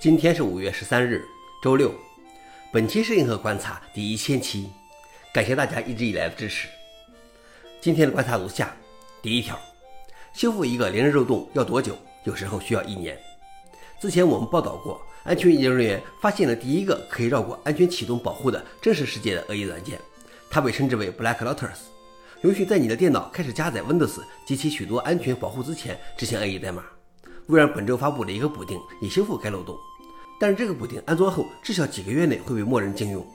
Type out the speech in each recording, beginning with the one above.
今天是五月十三日，周六。本期是银河观察第一千期，感谢大家一直以来的支持。今天的观察如下：第一条，修复一个连刃肉洞要多久？有时候需要一年。之前我们报道过，安全研究人员发现了第一个可以绕过安全启动保护的真实世界的恶意软件，它被称之为 Black Lotus，允许在你的电脑开始加载 Windows 及其许多安全保护之前执行恶意代码。微软本周发布了一个补丁，以修复该漏洞。但是这个补丁安装后，至少几个月内会被默认禁用。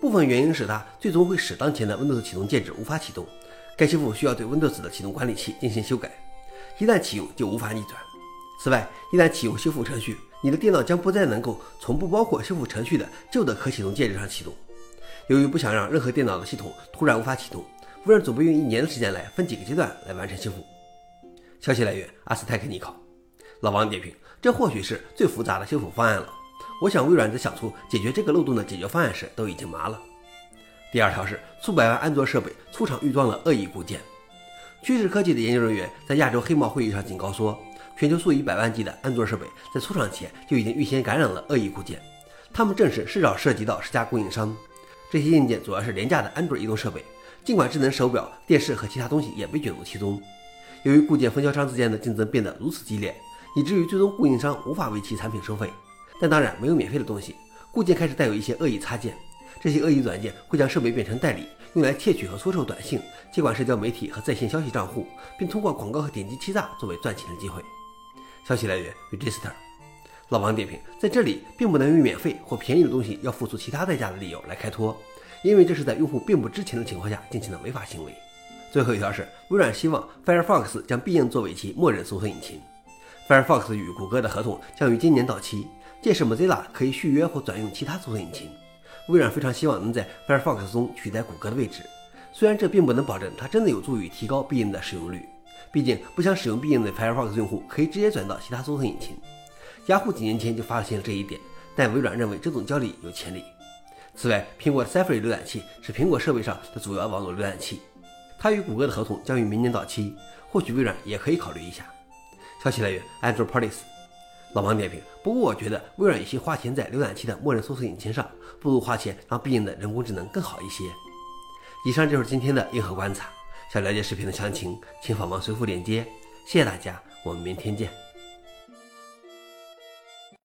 部分原因是它最终会使当前的 Windows 启动介质无法启动。该修复需要对 Windows 的启动管理器进行修改，一旦启用就无法逆转。此外，一旦启用修复程序，你的电脑将不再能够从不包括修复程序的旧的可启动介质上启动。由于不想让任何电脑的系统突然无法启动，微软准备用一年的时间来分几个阶段来完成修复。消息来源：阿斯泰克尼考。老王点评：这或许是最复杂的修复方案了。我想微软在想出解决这个漏洞的解决方案时都已经麻了。第二条是数百万安卓设备出厂预装了恶意固件。趋势科技的研究人员在亚洲黑帽会议上警告说，全球数以百万计的安卓设备在出厂前就已经预先感染了恶意固件，他们正是至少涉及到十家供应商。这些硬件主要是廉价的安卓移动设备，尽管智能手表、电视和其他东西也被卷入其中。由于固件分销商之间的竞争变得如此激烈，以至于最终供应商无法为其产品收费。但当然没有免费的东西，固件开始带有一些恶意插件，这些恶意软件会将设备变成代理，用来窃取和出售短信、接管社交媒体和在线消息账户，并通过广告和点击欺诈作为赚钱的机会。消息来源：Register。老王点评：在这里并不能用免费或便宜的东西要付出其他代价的理由来开脱，因为这是在用户并不知情的情况下进行的违法行为。最后一条是，微软希望 Firefox 将必应作为其默认搜索引擎。Firefox 与谷歌的合同将于今年到期。届时，Mozilla 可以续约或转用其他搜索引擎。微软非常希望能在 Firefox 中取代谷歌的位置，虽然这并不能保证它真的有助于提高必应的使用率。毕竟，不想使用必应的 Firefox 用户可以直接转到其他搜索引擎。雅虎几年前就发现了这一点，但微软认为这种交易有潜力。此外，苹果的 Safari 浏览器是苹果设备上的主要网络浏览器，它与谷歌的合同将于明年到期，或许微软也可以考虑一下。消息来源：Android Police。老王点评：不过我觉得微软与其花钱在浏览器的默认搜索引擎上，不如花钱让必应的人工智能更好一些。以上就是今天的硬核观察。想了解视频的详情，请访问随附链接。谢谢大家，我们明天见。